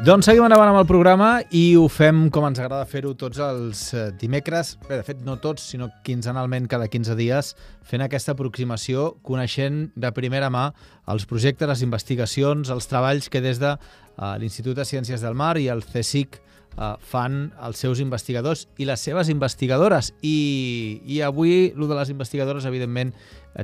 Doncs seguim endavant amb el programa i ho fem com ens agrada fer-ho tots els eh, dimecres, bé, de fet no tots, sinó quinzenalment cada 15 dies, fent aquesta aproximació, coneixent de primera mà els projectes, les investigacions, els treballs que des de uh, l'Institut de Ciències del Mar i el CSIC uh, fan els seus investigadors i les seves investigadores. I, i avui, el de les investigadores, evidentment,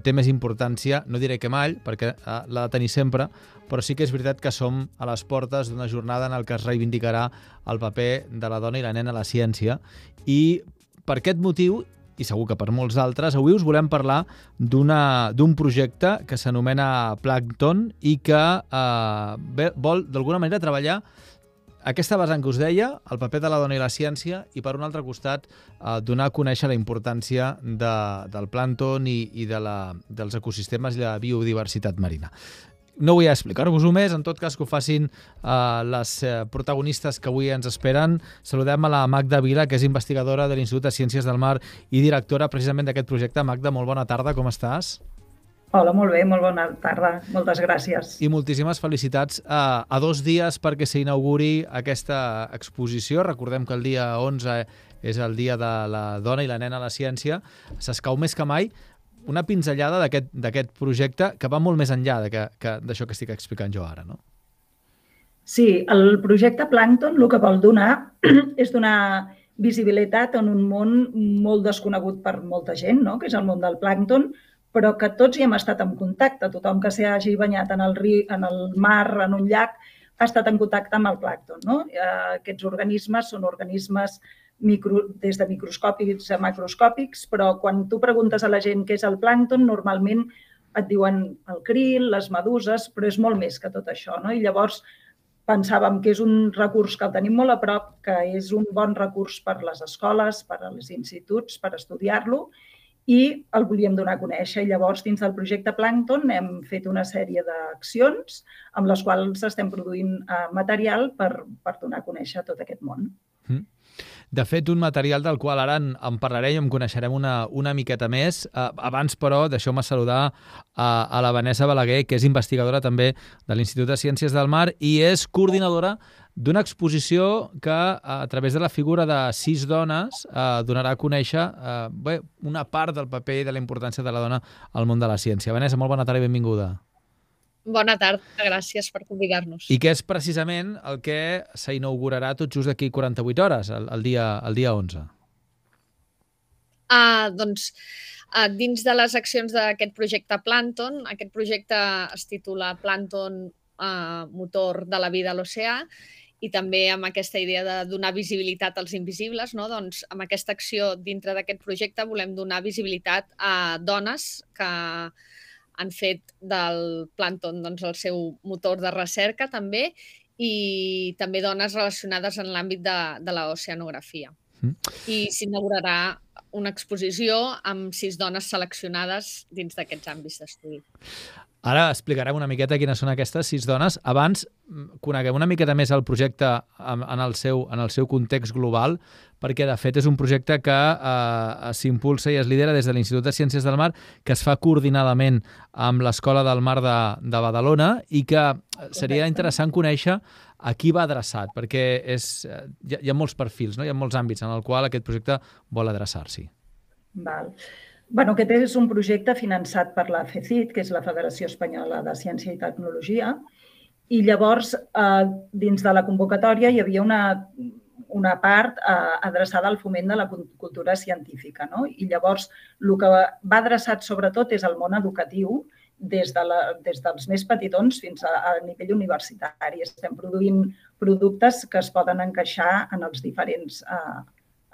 té més importància, no diré que mai, perquè uh, l'ha de tenir sempre, però sí que és veritat que som a les portes d'una jornada en el que es reivindicarà el paper de la dona i la nena a la ciència i per aquest motiu i segur que per molts altres, avui us volem parlar d'un projecte que s'anomena Plankton i que eh, vol d'alguna manera treballar aquesta vessant que us deia, el paper de la dona i la ciència, i per un altre costat eh, donar a conèixer la importància de, del plàncton i, i de la, dels ecosistemes i la biodiversitat marina. No vull explicar-vos-ho més, en tot cas que ho facin uh, les uh, protagonistes que avui ens esperen. Saludem a la Magda Vila, que és investigadora de l'Institut de Ciències del Mar i directora precisament d'aquest projecte. Magda, molt bona tarda, com estàs? Hola, molt bé, molt bona tarda. Moltes gràcies. I moltíssimes felicitats a, a dos dies perquè s'inauguri aquesta exposició. Recordem que el dia 11 és el dia de la dona i la nena a la ciència. S'escau més que mai una pinzellada d'aquest projecte que va molt més enllà d'això que, que, que estic explicant jo ara, no? Sí, el projecte Plankton el que vol donar és donar visibilitat en un món molt desconegut per molta gent, no? que és el món del plàncton, però que tots hi hem estat en contacte. Tothom que s'hagi banyat en el, riu, en el mar, en un llac, ha estat en contacte amb el plàncton. No? Eh, aquests organismes són organismes micro, des de microscòpics a macroscòpics, però quan tu preguntes a la gent què és el plàncton, normalment et diuen el krill, les meduses, però és molt més que tot això. No? I llavors pensàvem que és un recurs que el tenim molt a prop, que és un bon recurs per les escoles, per als instituts, per estudiar-lo, i el volíem donar a conèixer. I llavors, dins del projecte Plankton, hem fet una sèrie d'accions amb les quals estem produint eh, material per, per donar a conèixer tot aquest món. Mm. De fet, un material del qual ara en, en parlarem i en coneixerem una, una miqueta més. Uh, abans, però, deixeu-me saludar a, a la Vanessa Balaguer, que és investigadora també de l'Institut de Ciències del Mar i és coordinadora d'una exposició que, a través de la figura de sis dones, eh, donarà a conèixer eh, bé, una part del paper i de la importància de la dona al món de la ciència. Vanessa, molt bona tarda i benvinguda. Bona tarda, gràcies per convidar-nos. I que és precisament el que s'inaugurarà tot just d'aquí 48 hores, el, el, dia, el dia 11. Ah, doncs, ah, dins de les accions d'aquest projecte Planton, aquest projecte es titula Planton ah, motor de la vida a l'oceà i també amb aquesta idea de donar visibilitat als invisibles, no? doncs amb aquesta acció dintre d'aquest projecte volem donar visibilitat a dones que, han fet del plàncton doncs, el seu motor de recerca també i també dones relacionades en l'àmbit de, de l'oceanografia. Mm. I s'inaugurarà una exposició amb sis dones seleccionades dins d'aquests àmbits d'estudi. Ara explicarem una miqueta quines són aquestes sis dones. Abans mm, coneguem una miqueta més el projecte en, en, el, seu, en el seu context global, perquè de fet és un projecte que eh, s'impulsa i es lidera des de l'Institut de Ciències del Mar, que es fa coordinadament amb l'Escola del Mar de, de Badalona i que seria interessant conèixer a qui va adreçat, perquè és, eh, hi, ha, hi ha molts perfils, no? hi ha molts àmbits en el qual aquest projecte vol adreçar-s'hi. Val. Bueno, aquest és un projecte finançat per la FECIT, que és la Federació Espanyola de Ciència i Tecnologia, i llavors, eh, dins de la convocatòria, hi havia una, una part eh, adreçada al foment de la cultura científica. No? I llavors, el que va adreçat sobretot és al món educatiu, des, de la, des dels més petitons fins a, a nivell universitari. Estem produint productes que es poden encaixar en els diferents eh,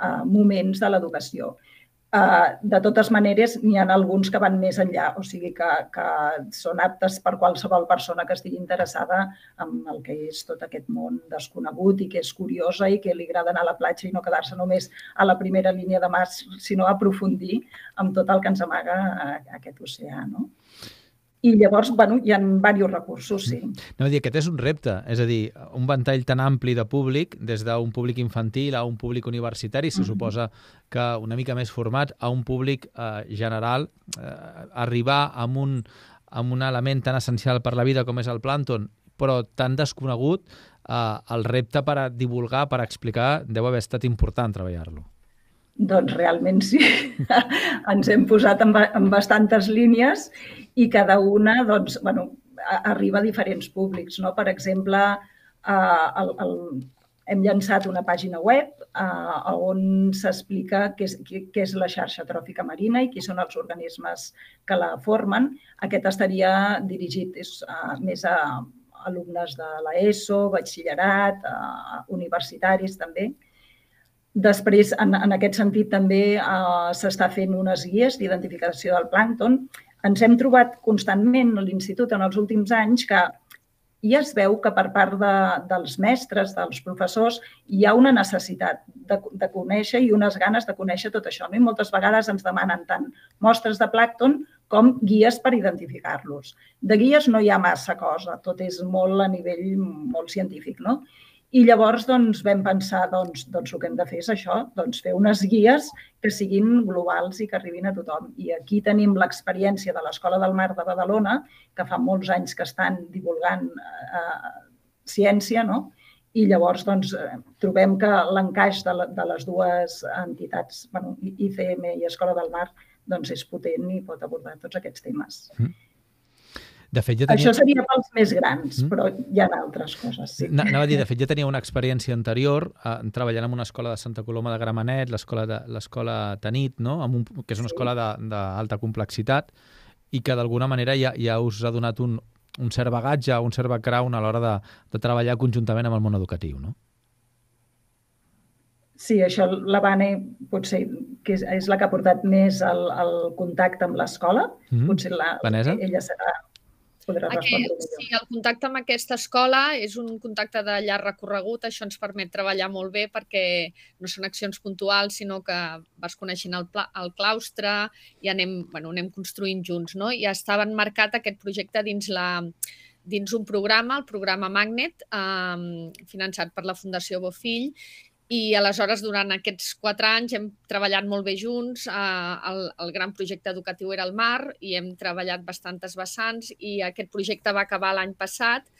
eh, moments de l'educació. Uh, de totes maneres, n'hi ha alguns que van més enllà, o sigui que, que són aptes per qualsevol persona que estigui interessada en el que és tot aquest món desconegut i que és curiosa i que li agrada anar a la platja i no quedar-se només a la primera línia de mar, sinó aprofundir amb tot el que ens amaga aquest oceà. No? I llavors, bueno, hi ha diversos recursos, sí. No, dir, aquest és un repte, és a dir, un ventall tan ampli de públic, des d'un públic infantil a un públic universitari, se suposa que una mica més format, a un públic eh, general, eh, arribar amb un, amb un element tan essencial per la vida com és el plàncton, però tan desconegut, eh, el repte per a divulgar, per a explicar, deu haver estat important treballar-lo. Doncs realment sí. Ens hem posat en, en bastantes línies i cada una doncs, bueno, arriba a diferents públics. No? Per exemple, eh, el, el, hem llançat una pàgina web eh, on s'explica què, què és la xarxa tròfica marina i qui són els organismes que la formen. Aquest estaria dirigit és, uh, més a alumnes de l'ESO, batxillerat, uh, universitaris també. Després, en, en aquest sentit, també uh, s'està fent unes guies d'identificació del plàncton. Ens hem trobat constantment a l'Institut en els últims anys que ja es veu que per part de, dels mestres, dels professors, hi ha una necessitat de, de conèixer i unes ganes de conèixer tot això. No? I moltes vegades ens demanen tant mostres de plàcton com guies per identificar-los. De guies no hi ha massa cosa, tot és molt a nivell molt científic, no? I llavors doncs, vam pensar doncs, doncs el que hem de fer és això, doncs, fer unes guies que siguin globals i que arribin a tothom. I aquí tenim l'experiència de l'Escola del Mar de Badalona, que fa molts anys que estan divulgant eh, ciència, no? i llavors doncs, eh, trobem que l'encaix de, de les dues entitats, bueno, ICM i Escola del Mar, doncs és potent i pot abordar tots aquests temes. Mm. De fet, ja tenia... Això seria pels més grans, mm. però hi ha altres coses, sí. Anava a dir, de fet, ja tenia una experiència anterior eh, treballant en una escola de Santa Coloma de Gramenet, l'escola Tanit, no? Amb un, que és una sí. escola d'alta complexitat, i que d'alguna manera ja, ja us ha donat un, un cert bagatge, un cert background a l'hora de, de treballar conjuntament amb el món educatiu, no? Sí, això la Vane potser que és, és la que ha portat més el, el contacte amb l'escola. Mm -hmm. Potser la, Vanessa? ella serà Aquest, Sí, el contacte amb aquesta escola és un contacte de llarg recorregut, això ens permet treballar molt bé perquè no són accions puntuals, sinó que vas coneixent el, pla, el claustre i anem, bueno, anem construint junts, no? I estava marcat aquest projecte dins la dins un programa, el programa Magnet, eh, finançat per la Fundació Bofill, i aleshores, durant aquests quatre anys, hem treballat molt bé junts. Eh, el, el gran projecte educatiu era el mar i hem treballat bastantes vessants i aquest projecte va acabar l'any passat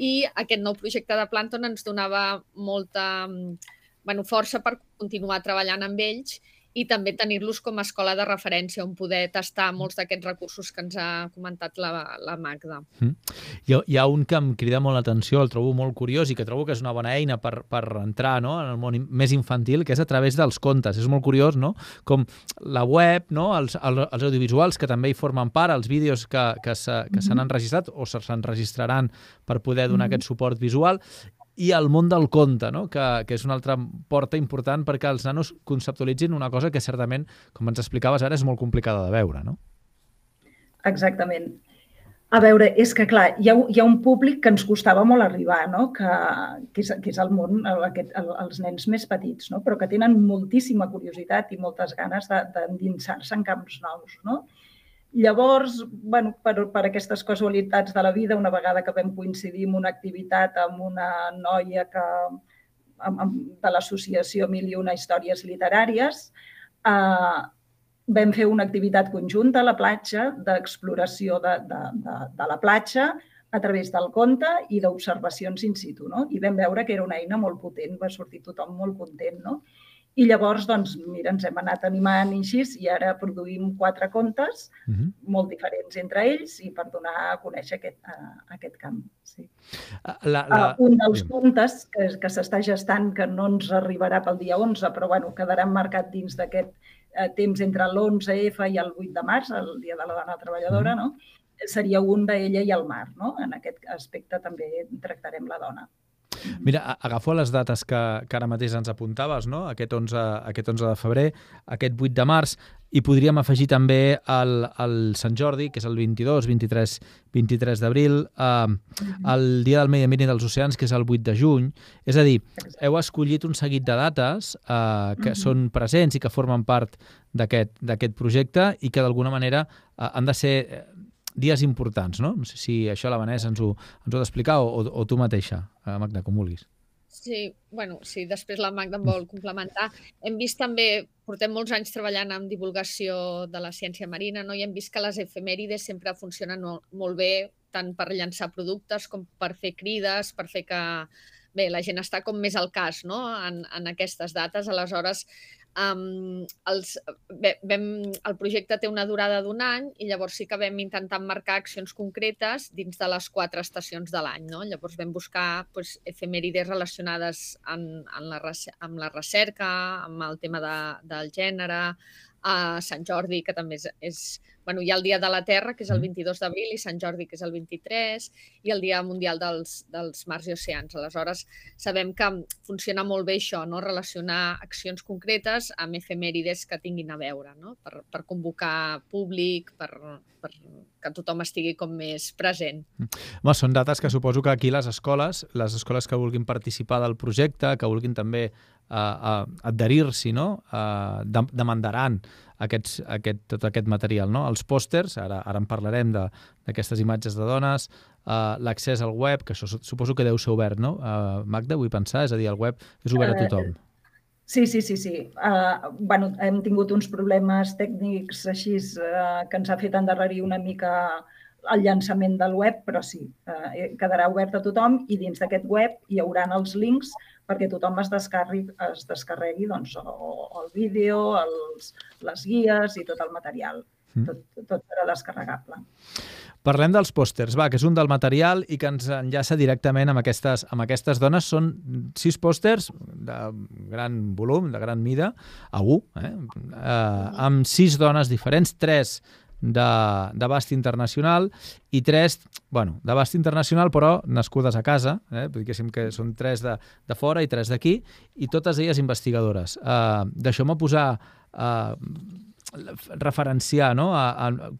i aquest nou projecte de Planton ens donava molta bueno, força per continuar treballant amb ells i també tenir-los com a escola de referència on poder tastar molts d'aquests recursos que ens ha comentat la, la Magda. Mm. Hi, ha, hi ha un que em crida molt l'atenció, el trobo molt curiós i que trobo que és una bona eina per, per entrar no? en el món més infantil, que és a través dels contes. És molt curiós, no? Com la web, no? els, els audiovisuals que també hi formen part, els vídeos que, que s'han mm -hmm. enregistrat o s'enregistraran per poder donar mm -hmm. aquest suport visual i el món del conte, no? que, que és una altra porta important perquè els nanos conceptualitzin una cosa que certament, com ens explicaves ara, és molt complicada de veure, no? Exactament. A veure, és que, clar, hi ha, hi ha un públic que ens costava molt arribar, no? que, que, és, que és el món, aquest, el, els nens més petits, no? però que tenen moltíssima curiositat i moltes ganes d'endinsar-se en camps nous. No? Llavors, bueno, per, per aquestes casualitats de la vida, una vegada que vam coincidir en una activitat amb una noia que, amb, amb, de l'associació Mil i una històries literàries, eh, vam fer una activitat conjunta a la platja d'exploració de, de, de, de la platja a través del conte i d'observacions in situ. No? I vam veure que era una eina molt potent, va sortir tothom molt content. No? I llavors, doncs, mira, ens hem anat animant i així, i ara produïm quatre contes uh mhm. -huh. molt diferents entre ells i per donar a conèixer aquest, uh, aquest camp. Sí. Ah, la, la... Uh, un dels contes que, que s'està gestant, que no ens arribarà pel dia 11, però bueno, quedarà marcat dins d'aquest uh, temps entre l'11F i el 8 de març, el Dia de la Dona Treballadora, uh mhm. -huh. no? seria un d'ella i el mar. No? En aquest aspecte també tractarem la dona. Mira, agafo les dates que, que ara mateix ens apuntaves, no? aquest, 11, aquest 11 de febrer, aquest 8 de març, i podríem afegir també el, el Sant Jordi, que és el 22, 23, 23 d'abril, eh, el Dia del Medi Ambient i dels Oceans, que és el 8 de juny. És a dir, heu escollit un seguit de dates eh, que són presents i que formen part d'aquest projecte i que d'alguna manera eh, han de ser dies importants, no? No sé si això la Vanessa ens ho, ens ho ha d'explicar o, o, tu mateixa, eh, Magda, com vulguis. Sí, bueno, sí, després la Magda em vol complementar. Hem vist també, portem molts anys treballant amb divulgació de la ciència marina, no? i hem vist que les efemèrides sempre funcionen molt bé, tant per llançar productes com per fer crides, per fer que bé, la gent està com més al cas no? en, en aquestes dates. Aleshores, Um, els, bé, vam, el projecte té una durada d'un any i llavors sí que vam intentar marcar accions concretes dins de les quatre estacions de l'any. No? Llavors vam buscar pues, efemèrides relacionades en, en la, amb la recerca, amb el tema de, del gènere, a Sant Jordi, que també és, és bueno, hi ha el Dia de la Terra, que és el 22 d'abril, i Sant Jordi, que és el 23, i el Dia Mundial dels, dels Mars i Oceans. Aleshores, sabem que funciona molt bé això, no? relacionar accions concretes amb efemèrides que tinguin a veure, no? per, per convocar públic, per, per que tothom estigui com més present. Home, són dates que suposo que aquí les escoles, les escoles que vulguin participar del projecte, que vulguin també uh, adherir-s'hi, no? uh, demandaran aquests, aquest, tot aquest material. No? Els pòsters, ara, ara en parlarem d'aquestes imatges de dones, uh, l'accés al web, que això suposo que deu ser obert, no? Uh, Magda, vull pensar, és a dir, el web és obert a eh, tothom. Sí, sí, sí, sí. Uh, bueno, hem tingut uns problemes tècnics així uh, que ens ha fet endarrerir una mica el llançament del web, però sí, eh, quedarà obert a tothom i dins d'aquest web hi haurà els links perquè tothom es descarregui, es descarregui doncs, o, o el vídeo, els, les guies i tot el material. Mm. Tot, tot serà descarregable. Parlem dels pòsters, va, que és un del material i que ens enllaça directament amb aquestes, amb aquestes dones. Són sis pòsters de gran volum, de gran mida, a un, eh? eh amb sis dones diferents, tres d'abast internacional i tres, bueno, d'abast internacional però nascudes a casa, eh? diguéssim que són tres de, de fora i tres d'aquí, i totes elles investigadores. Uh, Deixeu-me posar, uh, referenciar no?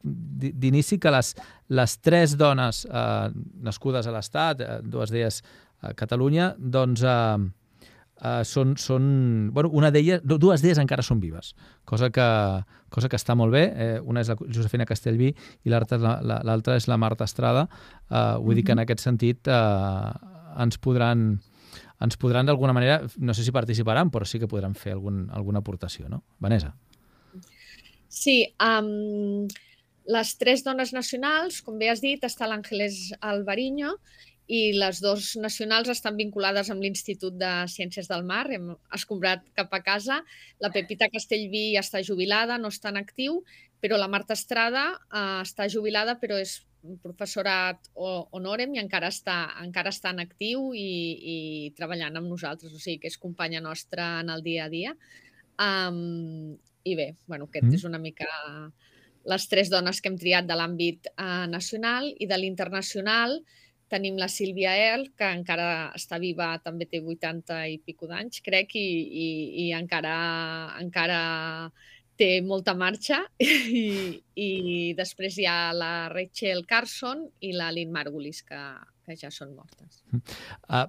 d'inici que les, les tres dones uh, nascudes a l'Estat, dues d'elles a Catalunya, doncs... Uh, uh, són, són, bueno, una d'elles, dues d'elles encara són vives, cosa que, cosa que està molt bé. Eh, una és la Josefina Castellví i l'altra la, és la Marta Estrada. Uh, vull mm -hmm. dir que en mhm. aquest sentit uh, ens podran ens podran d'alguna manera, no sé si participaran, però sí que podran fer algun, alguna aportació, no? Vanessa. Sí, um, les tres dones nacionals, com bé has dit, està l'Àngeles Alvariño i les dues nacionals estan vinculades amb l'Institut de Ciències del Mar. Hem escombrat cap a casa. La Pepita Castellví està jubilada, no està en actiu, però la Marta Estrada eh, està jubilada, però és professorat honorem i encara està, encara està en actiu i, i treballant amb nosaltres, o sigui que és companya nostra en el dia a dia. Um, I bé, bueno, aquest mm. és una mica les tres dones que hem triat de l'àmbit uh, nacional i de l'internacional, Tenim la Sílvia El, que encara està viva, també té 80 i pico d'anys, crec, i, i, i encara, encara té molta marxa. I, I després hi ha la Rachel Carson i la Lynn Margulis, que, que ja són mortes. Uh,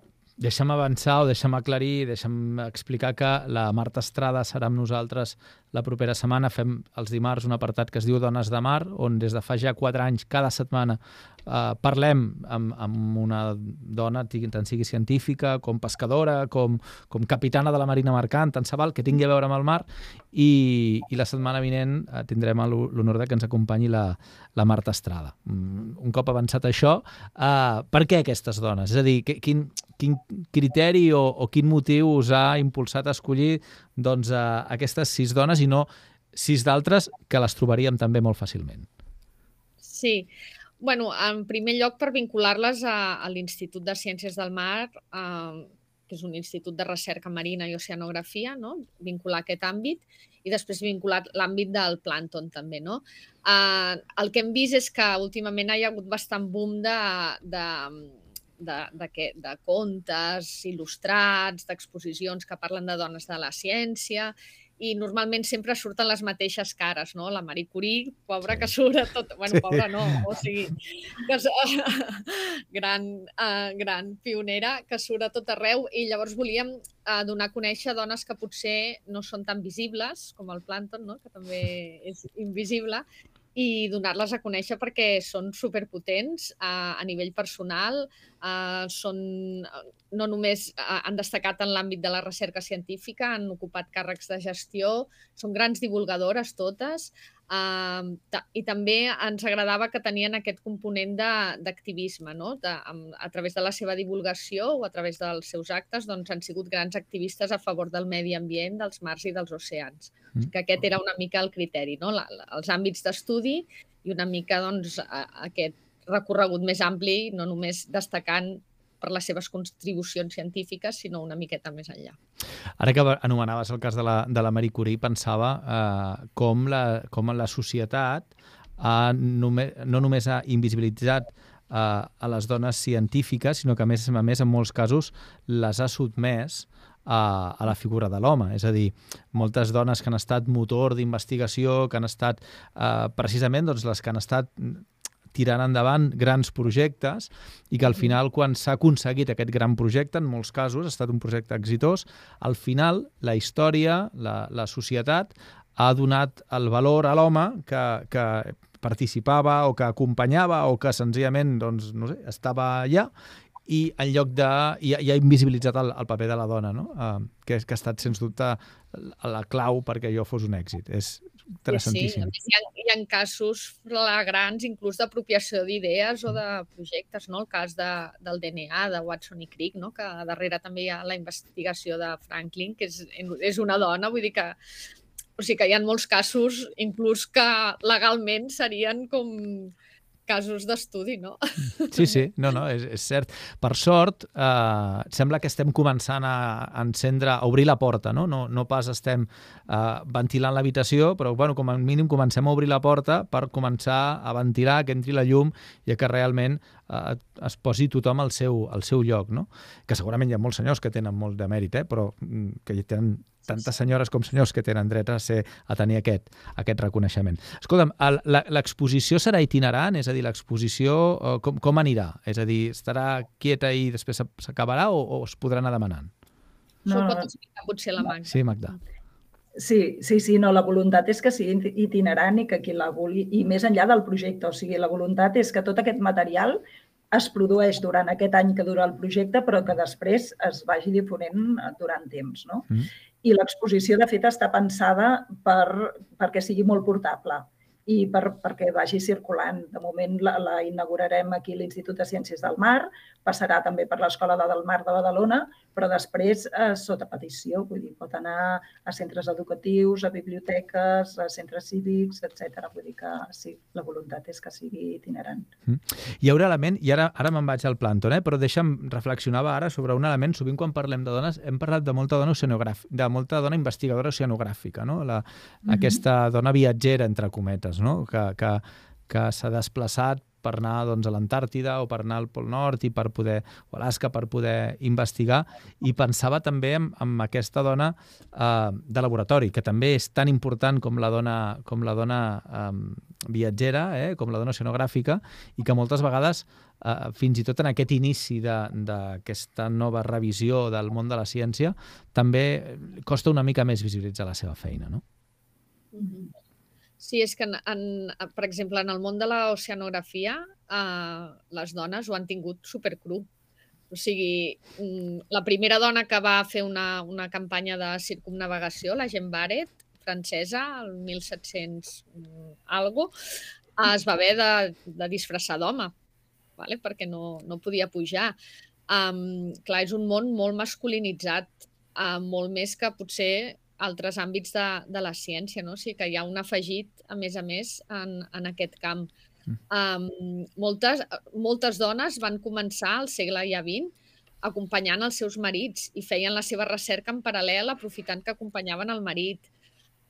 deixa'm avançar o deixa'm aclarir, deixa'm explicar que la Marta Estrada serà amb nosaltres la propera setmana fem els dimarts un apartat que es diu Dones de Mar, on des de fa ja quatre anys, cada setmana, eh, parlem amb, amb una dona, tant sigui científica, com pescadora, com, com capitana de la Marina Mercant, tant se val, que tingui a veure amb el mar, i, i la setmana vinent eh, tindrem l'honor de que ens acompanyi la, la Marta Estrada. Mm, un cop avançat això, eh, per què aquestes dones? És a dir, quin, quin criteri o, o quin motiu us ha impulsat a escollir doncs, a aquestes sis dones i no sis d'altres que les trobaríem també molt fàcilment. Sí. bueno, en primer lloc, per vincular-les a, a l'Institut de Ciències del Mar, eh, que és un institut de recerca marina i oceanografia, no? vincular aquest àmbit, i després vincular l'àmbit del plàncton també. No? Eh, el que hem vist és que últimament hi ha hagut bastant boom de, de, de, de, que, de contes il·lustrats, d'exposicions que parlen de dones de la ciència i normalment sempre surten les mateixes cares, no? La Marie Curie, pobra que surt a tot... Bueno, sí. pobra no, o sigui, que és, gran, uh, gran pionera que surt a tot arreu i llavors volíem uh, donar a conèixer dones que potser no són tan visibles com el plàncton, no? que també és invisible, i donar-les a conèixer perquè són superpotents a, a nivell personal, uh, són, no només uh, han destacat en l'àmbit de la recerca científica, han ocupat càrrecs de gestió, són grans divulgadores totes, Uh, I també ens agradava que tenien aquest component d'activisme, no? De, a través de la seva divulgació o a través dels seus actes doncs, han sigut grans activistes a favor del medi ambient, dels mars i dels oceans. Mm. Que aquest era una mica el criteri, no? la, la, els àmbits d'estudi i una mica doncs, a, a aquest recorregut més ampli, no només destacant per les seves contribucions científiques, sinó una miqueta més enllà. Ara que anomenaves el cas de la, de la Marie Curie, pensava eh, com, la, com la societat ha només, no només ha invisibilitzat eh, a les dones científiques, sinó que a més a més en molts casos les ha sotmès a, a la figura de l'home. És a dir, moltes dones que han estat motor d'investigació, que han estat eh, precisament doncs, les que han estat tirant endavant grans projectes i que al final, quan s'ha aconseguit aquest gran projecte, en molts casos ha estat un projecte exitós, al final la història, la, la societat, ha donat el valor a l'home que, que participava o que acompanyava o que senzillament doncs, no sé, estava allà i en lloc de... i, i ha invisibilitzat el, el paper de la dona, no? Uh, que, que ha estat, sens dubte, la clau perquè jo fos un èxit. És, interessantíssim. Sí, hi ha, hi ha casos flagrants inclús d'apropiació d'idees o de projectes, no? el cas de, del DNA, de Watson i Crick, no? que darrere també hi ha la investigació de Franklin, que és, és una dona, vull dir que o sigui que hi ha molts casos, inclús que legalment serien com casos d'estudi, no? Sí, sí, no, no, és, és cert. Per sort, eh, sembla que estem començant a encendre, a obrir la porta, no? No, no pas estem eh, ventilant l'habitació, però bueno, com a mínim comencem a obrir la porta per començar a ventilar, que entri la llum i que realment eh, es posi tothom al seu, al seu lloc, no? Que segurament hi ha molts senyors que tenen molt de mèrit, eh? però mm, que hi tenen tantes senyores com senyors que tenen dret a, ser, a tenir aquest, aquest reconeixement. Escolta'm, l'exposició serà itinerant? És a dir, l'exposició eh, com, com anirà? És a dir, estarà quieta i després s'acabarà o, o es podrà anar demanant? No, Això ho pot explicar potser la Magda. Sí, Magda. Sí, sí, sí, no, la voluntat és que sigui itinerant i que qui la vulgui, i més enllà del projecte, o sigui, la voluntat és que tot aquest material es produeix durant aquest any que dura el projecte, però que després es vagi difonent durant temps. No? Mm i l'exposició, de fet, està pensada per, perquè sigui molt portable i per, perquè vagi circulant. De moment la, la inaugurarem aquí a l'Institut de Ciències del Mar, passarà també per l'Escola de del Mar de Badalona, però després eh, sota petició, vull dir, pot anar a centres educatius, a biblioteques, a centres cívics, etc. Vull dir que sí, la voluntat és que sigui itinerant. Mm. Hi haurà element, i ara, ara me'n vaig al plànton, eh? però deixa'm, reflexionava ara sobre un element, sovint quan parlem de dones, hem parlat de molta dona de molta dona investigadora oceanogràfica, no? La, mm -hmm. aquesta dona viatgera, entre cometes, no? que, que, que s'ha desplaçat per anar doncs, a l'Antàrtida o per anar al Pol Nord i per poder, o Alaska per poder investigar i pensava també en, en aquesta dona eh, de laboratori, que també és tan important com la dona, com la dona eh, viatgera, eh, com la dona oceanogràfica i que moltes vegades eh, fins i tot en aquest inici d'aquesta nova revisió del món de la ciència també costa una mica més visibilitzar la seva feina, no? Mm -hmm. Sí, és que, en, en, per exemple, en el món de l'oceanografia, eh, les dones ho han tingut supercru. O sigui, mm, la primera dona que va fer una, una campanya de circumnavegació, la Jean Barrett, francesa, el 1700 mm, algo, es va haver de, de disfressar d'home, vale? perquè no, no podia pujar. Um, clar, és un món molt masculinitzat, uh, molt més que potser altres àmbits de, de la ciència, no? O sigui que hi ha un afegit, a més a més, en, en aquest camp. Um, moltes, moltes dones van començar al segle ja XX acompanyant els seus marits i feien la seva recerca en paral·lel aprofitant que acompanyaven el marit.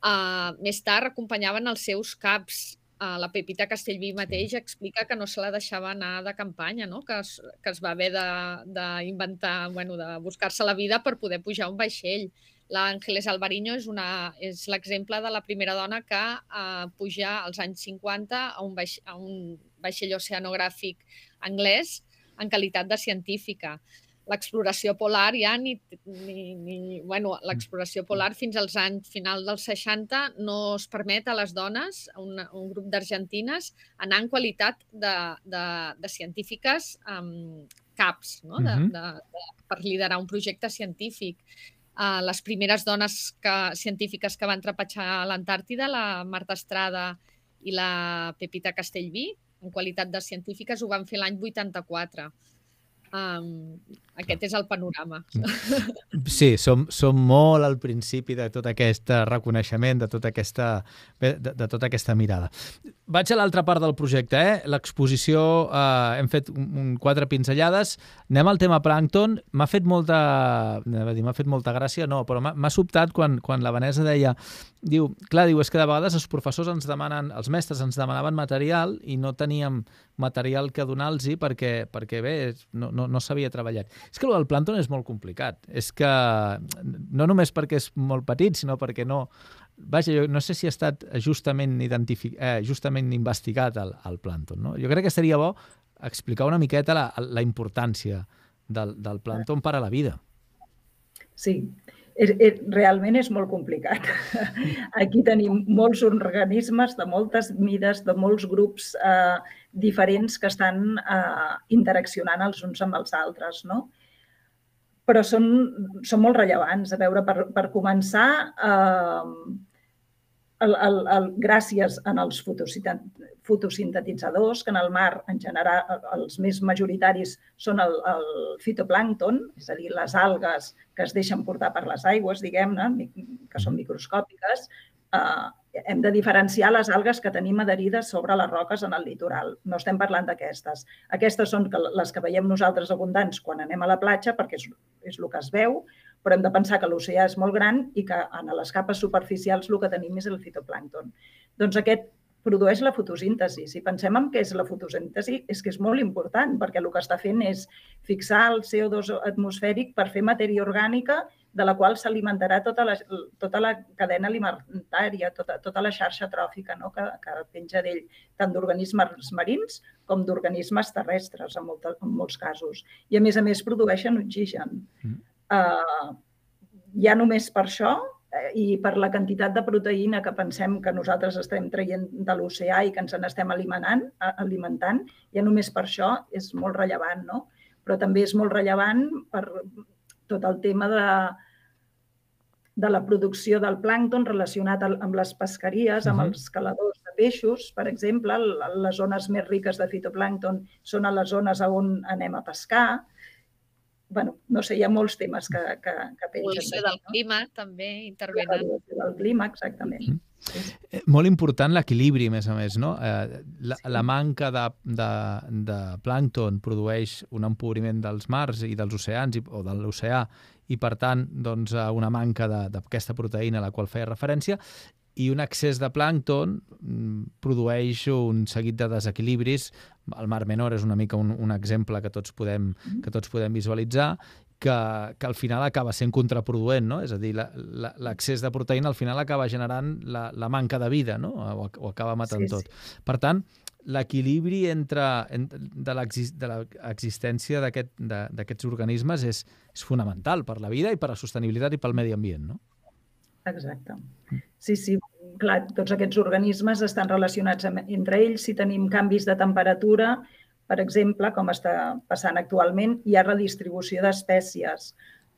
Uh, més tard acompanyaven els seus caps. Uh, la Pepita Castellví mateix explica que no se la deixava anar de campanya, no? que, es, que es va haver d'inventar, bueno, de buscar-se la vida per poder pujar un vaixell. L'Àngeles Alvariño és, una, és l'exemple de la primera dona que eh, puja als anys 50 a un, a un vaixell oceanogràfic anglès en qualitat de científica. l'exploració polar ja ni, ni, ni bueno, l'exploració polar fins als anys final dels 60 no es permet a les dones, un, un grup d'argentines, anar en qualitat de, de, de científiques um, CAPs, no? de, de, de, per liderar un projecte científic. Uh, les primeres dones que, científiques que van trepitjar a l'Antàrtida, la Marta Estrada i la Pepita Castellví, en qualitat de científiques, ho van fer l'any 84. Um, aquest és el panorama. Sí, som, som molt al principi de tot aquest reconeixement, de tota aquesta, de, de tota aquesta mirada. Vaig a l'altra part del projecte, eh? l'exposició, eh, hem fet un, un, quatre pinzellades, anem al tema plàncton, m'ha fet molta, m'ha fet molta gràcia, no, però m'ha sobtat quan, quan la Vanessa deia, diu, clar, diu, és que de vegades els professors ens demanen, els mestres ens demanaven material i no teníem material que donar-los perquè, perquè bé, no, no, no s'havia treballat. És que el del plàncton és molt complicat. És que no només perquè és molt petit, sinó perquè no... Vaja, jo no sé si ha estat justament, identific... eh, justament investigat el, el plàncton. No? Jo crec que seria bo explicar una miqueta la, la importància del, del plàncton per a la vida. Sí, és, és, realment és molt complicat. Aquí tenim molts organismes de moltes mides, de molts grups eh, diferents que estan eh, interaccionant els uns amb els altres, no? Però són, són molt rellevants. A veure, per, per començar, eh, el, el, el, gràcies en els fotosintetitzadors, que en el mar, en general, els més majoritaris són el, el fitoplàncton, és a dir, les algues que es deixen portar per les aigües, diguem-ne, que són microscòpiques, eh, hem de diferenciar les algues que tenim adherides sobre les roques en el litoral. No estem parlant d'aquestes. Aquestes són les que veiem nosaltres abundants quan anem a la platja, perquè és, és el que es veu, però hem de pensar que l'oceà és molt gran i que en les capes superficials el que tenim és el fitoplàncton. Doncs aquest produeix la fotosíntesi. Si pensem en què és la fotosíntesi, és que és molt important, perquè el que està fent és fixar el CO2 atmosfèric per fer matèria orgànica de la qual s'alimentarà tota, la, tota la cadena alimentària, tota, tota la xarxa tròfica no? que, que penja d'ell, tant d'organismes marins com d'organismes terrestres, en, molta, en molts casos. I, a més a més, produeixen oxigen. Mm. Uh, ja només per això eh, i per la quantitat de proteïna que pensem que nosaltres estem traient de l'oceà i que ens n'estem alimentant, alimentant, ja només per això és molt rellevant, no? Però també és molt rellevant per tot el tema de, de la producció del plàncton relacionat amb les pesqueries, amb els caladors de peixos, per exemple. Les zones més riques de fitoplàncton són a les zones on anem a pescar. Bueno, no sé, hi ha molts temes que, que, que pengen. Evolució del no? clima, també, intervenen. L'evolució del clima, exactament. Uh -huh. Sí. Molt important l'equilibri, a més a més, no? Eh, la, sí. la manca de, de, de plàncton produeix un empobriment dels mars i dels oceans i, o de l'oceà i, per tant, doncs, una manca d'aquesta proteïna a la qual feia referència, i un excés de plàncton mm, produeix un seguit de desequilibris. El Mar Menor és una mica un, un exemple que tots podem, mm-hmm. que tots podem visualitzar, que, que al final acaba sent contraproduent, no? És a dir, l'excés de proteïna al final acaba generant la, la manca de vida, no? O, o acaba matant sí, tot. Sí. Per tant, l'equilibri entre, entre de l'existència d'aquests aquest, organismes és, és fonamental per la vida i per la sostenibilitat i pel medi ambient, no? Exacte. Sí, sí, clar, tots aquests organismes estan relacionats amb, entre ells. Si tenim canvis de temperatura, per exemple, com està passant actualment, hi ha redistribució d'espècies.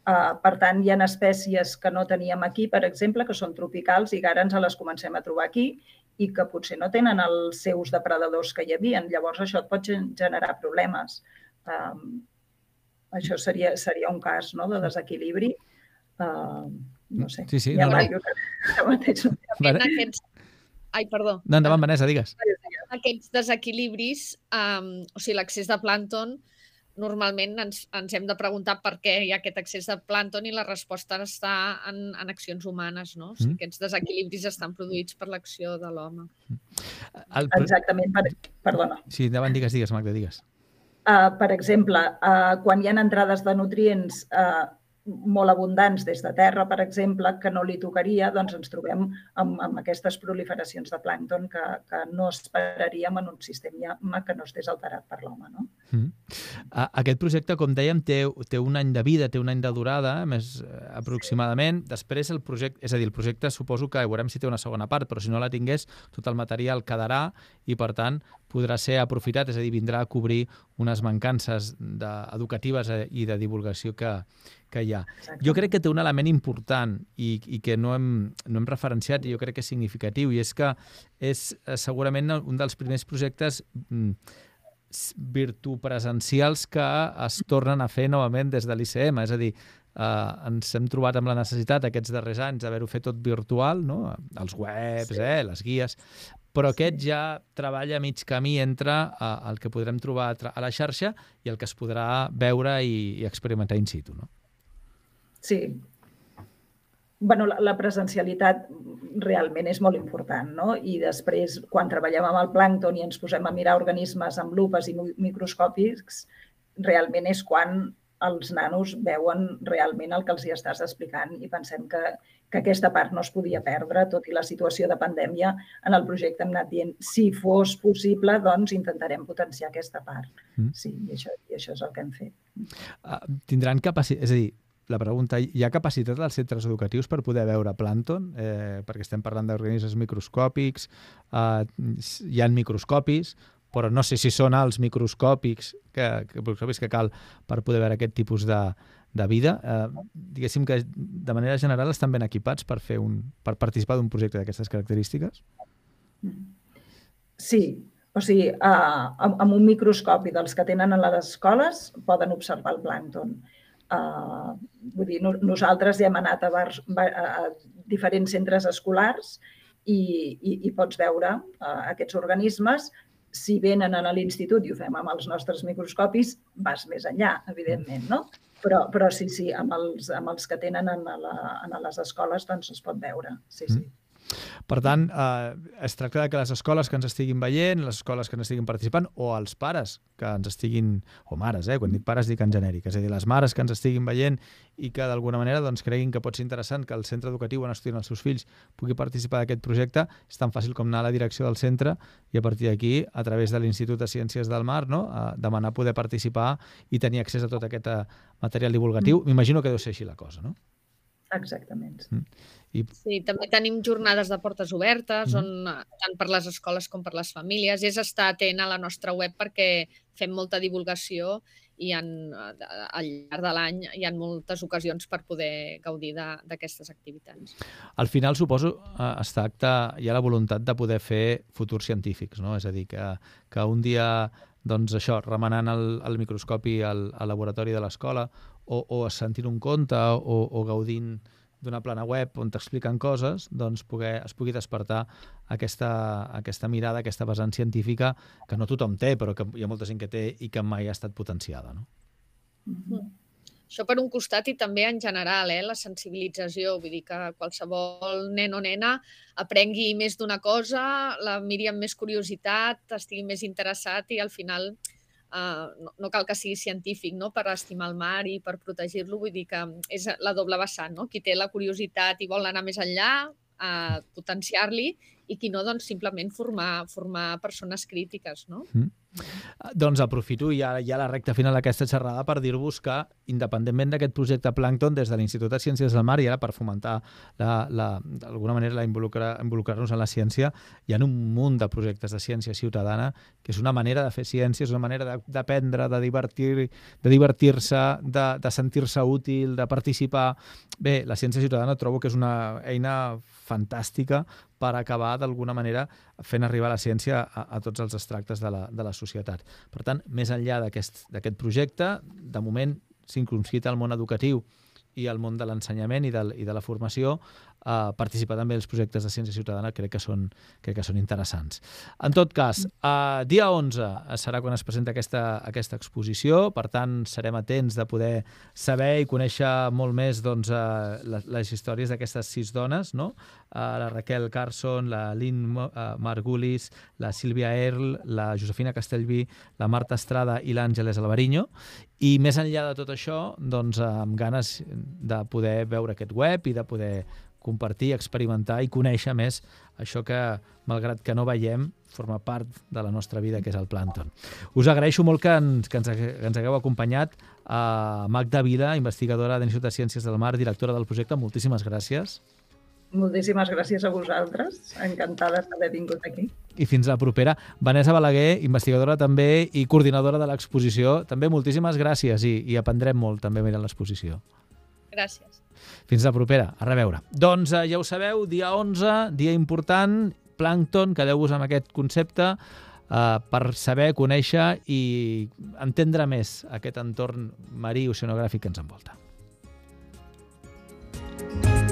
Uh, per tant, hi ha espècies que no teníem aquí, per exemple, que són tropicals i ara ens les comencem a trobar aquí i que potser no tenen els seus depredadors que hi havia. Llavors, això et pot generar problemes. Um, això seria, seria un cas no, de desequilibri. Uh, no sé. Sí, sí. No, no. Mateix no. Aquests... Ai, perdó. No, endavant, Vanessa, digues. Aquests desequilibris, um, o sigui, l'accés de plàncton, normalment ens, ens hem de preguntar per què hi ha aquest excés de plàncton i la resposta està en, en accions humanes, no? O sigui, mm. Aquests desequilibris estan produïts per l'acció de l'home. El... Exactament, per... perdona. Sí, davant digues, digues, Magda, digues. Uh, per exemple, uh, quan hi ha entrades de nutrients uh, molt abundants des de terra, per exemple, que no li tocaria, doncs ens trobem amb, amb aquestes proliferacions de plàncton que, que no esperaríem en un sistema que no estés alterat per l'home. No? Mm. Aquest projecte, com dèiem, té, té un any de vida, té un any de durada, més eh, aproximadament. Després el projecte, és a dir, el projecte suposo que veurem si té una segona part, però si no la tingués, tot el material quedarà i, per tant, podrà ser aprofitat, és a dir, vindrà a cobrir unes mancances de, educatives eh, i de divulgació que, que hi ha. Exacte. Jo crec que té un element important i, i que no hem, no hem referenciat i jo crec que és significatiu i és que és eh, segurament un dels primers projectes mm, virtupresencials que es tornen a fer novament des de l'ICM, és a dir, eh, ens hem trobat amb la necessitat aquests darrers anys d'haver-ho fet tot virtual, no? els webs, sí. eh, les guies, però aquest ja treballa a mig camí entre uh, el que podrem trobar a la xarxa i el que es podrà veure i, i experimentar in situ, no? Sí. bueno, la, la presencialitat realment és molt important, no? I després, quan treballem amb el plàncton i ens posem a mirar organismes amb lupes i microscòpics, realment és quan els nanos veuen realment el que els hi estàs explicant i pensem que, que aquesta part no es podia perdre, tot i la situació de pandèmia. En el projecte hem anat dient, si fos possible, doncs intentarem potenciar aquesta part. Mm. Sí, i això, i això és el que hem fet. Uh, tindran capacitat, és a dir, la pregunta, hi ha capacitat als centres educatius per poder veure plàncton? Eh, perquè estem parlant d'organismes microscòpics, eh, hi han microscopis, però no sé si són els microscòpics que, que, microscòpics que cal per poder veure aquest tipus de, de vida. Eh, diguéssim que de manera general estan ben equipats per, fer un, per participar d'un projecte d'aquestes característiques? Sí, o sigui, eh, amb, un microscopi dels que tenen a les escoles poden observar el plàncton. Uh, vull dir, no, nosaltres ja hem anat a, bar, a diferents centres escolars i, i, i pots veure uh, aquests organismes si venen a l'institut i ho fem amb els nostres microscopis, vas més enllà, evidentment, no? Però, però sí, sí, amb els, amb els que tenen en, la, en les escoles doncs es pot veure, sí, sí. Mm. Per tant, eh, es tracta de que les escoles que ens estiguin veient, les escoles que ens estiguin participant, o els pares que ens estiguin, o mares, eh, quan dic pares dic en genèric, és a dir, les mares que ens estiguin veient i que d'alguna manera doncs, creguin que pot ser interessant que el centre educatiu on estudien els seus fills pugui participar d'aquest projecte, és tan fàcil com anar a la direcció del centre i a partir d'aquí, a través de l'Institut de Ciències del Mar, no, a demanar poder participar i tenir accés a tot aquest eh, material divulgatiu. Mm. M'imagino que deu ser així la cosa, no? Exactament. Mm. I... Sí, també tenim jornades de portes obertes, mm. on, eh, tant per les escoles com per les famílies, és estar atent a la nostra web perquè fem molta divulgació i en, eh, al llarg de l'any hi ha moltes ocasions per poder gaudir d'aquestes activitats. Al final, suposo, eh, es tracta, hi ha la voluntat de poder fer futurs científics, no? És a dir, que, que un dia doncs això, remenant el, el microscopi al, al laboratori de l'escola o, o sentint un conte o, o gaudint d'una plana web on t'expliquen coses, doncs poder, es pugui despertar aquesta, aquesta mirada, aquesta vessant científica que no tothom té, però que hi ha molta gent que té i que mai ha estat potenciada. No? Mm -hmm. Això per un costat i també en general, eh, la sensibilització, vull dir que qualsevol nen o nena aprengui més d'una cosa, la miri amb més curiositat, estigui més interessat i al final Uh, no, no cal que sigui científic no? per estimar el mar i per protegir-lo, vull dir que és la doble vessant, no? qui té la curiositat i vol anar més enllà, uh, potenciar-li, i qui no, doncs simplement formar, formar persones crítiques. No? Mm. Doncs aprofito ja, ja la recta final d'aquesta xerrada per dir-vos que, independentment d'aquest projecte Plankton, des de l'Institut de Ciències del Mar, i ara per fomentar d'alguna manera involucrar-nos involucrar en la ciència, hi ha un munt de projectes de ciència ciutadana que és una manera de fer ciència, és una manera d'aprendre, de, de divertir de divertir-se, de, de sentir-se útil, de participar. Bé, la ciència ciutadana trobo que és una eina fantàstica per acabar d'alguna manera fent arribar la ciència a, a tots els extractes de la, de la societat. Per tant, més enllà d'aquest projecte, de moment s'inconscita al món educatiu i al món de l'ensenyament i, de, i de la formació, uh, participar també als projectes de ciència ciutadana crec que són, crec que són interessants. En tot cas, uh, dia 11 serà quan es presenta aquesta, aquesta exposició, per tant serem atents de poder saber i conèixer molt més doncs, uh, les, les històries d'aquestes sis dones, no? Uh, la Raquel Carson, la Lynn uh, Margulis, la Sílvia Earl, la Josefina Castellví, la Marta Estrada i l'Àngeles Alvariño, i més enllà de tot això, doncs, amb ganes de poder veure aquest web i de poder compartir, experimentar i conèixer més això que, malgrat que no veiem, forma part de la nostra vida, que és el plàncton. Us agraeixo molt que ens, que ens, que ens hagueu acompanyat a Magda Vila, investigadora de l'Institut de Ciències del Mar, directora del projecte. Moltíssimes gràcies. Moltíssimes gràcies a vosaltres. Encantada d'haver vingut aquí. I fins la propera. Vanessa Balaguer, investigadora també i coordinadora de l'exposició. També moltíssimes gràcies i, i aprendrem molt també mirant l'exposició. Gràcies. Fins la propera, a reveure. Doncs eh, ja ho sabeu, dia 11, dia important, Plankton, quedeu-vos amb aquest concepte eh, per saber, conèixer i entendre més aquest entorn marí oceanogràfic que ens envolta. Thank you.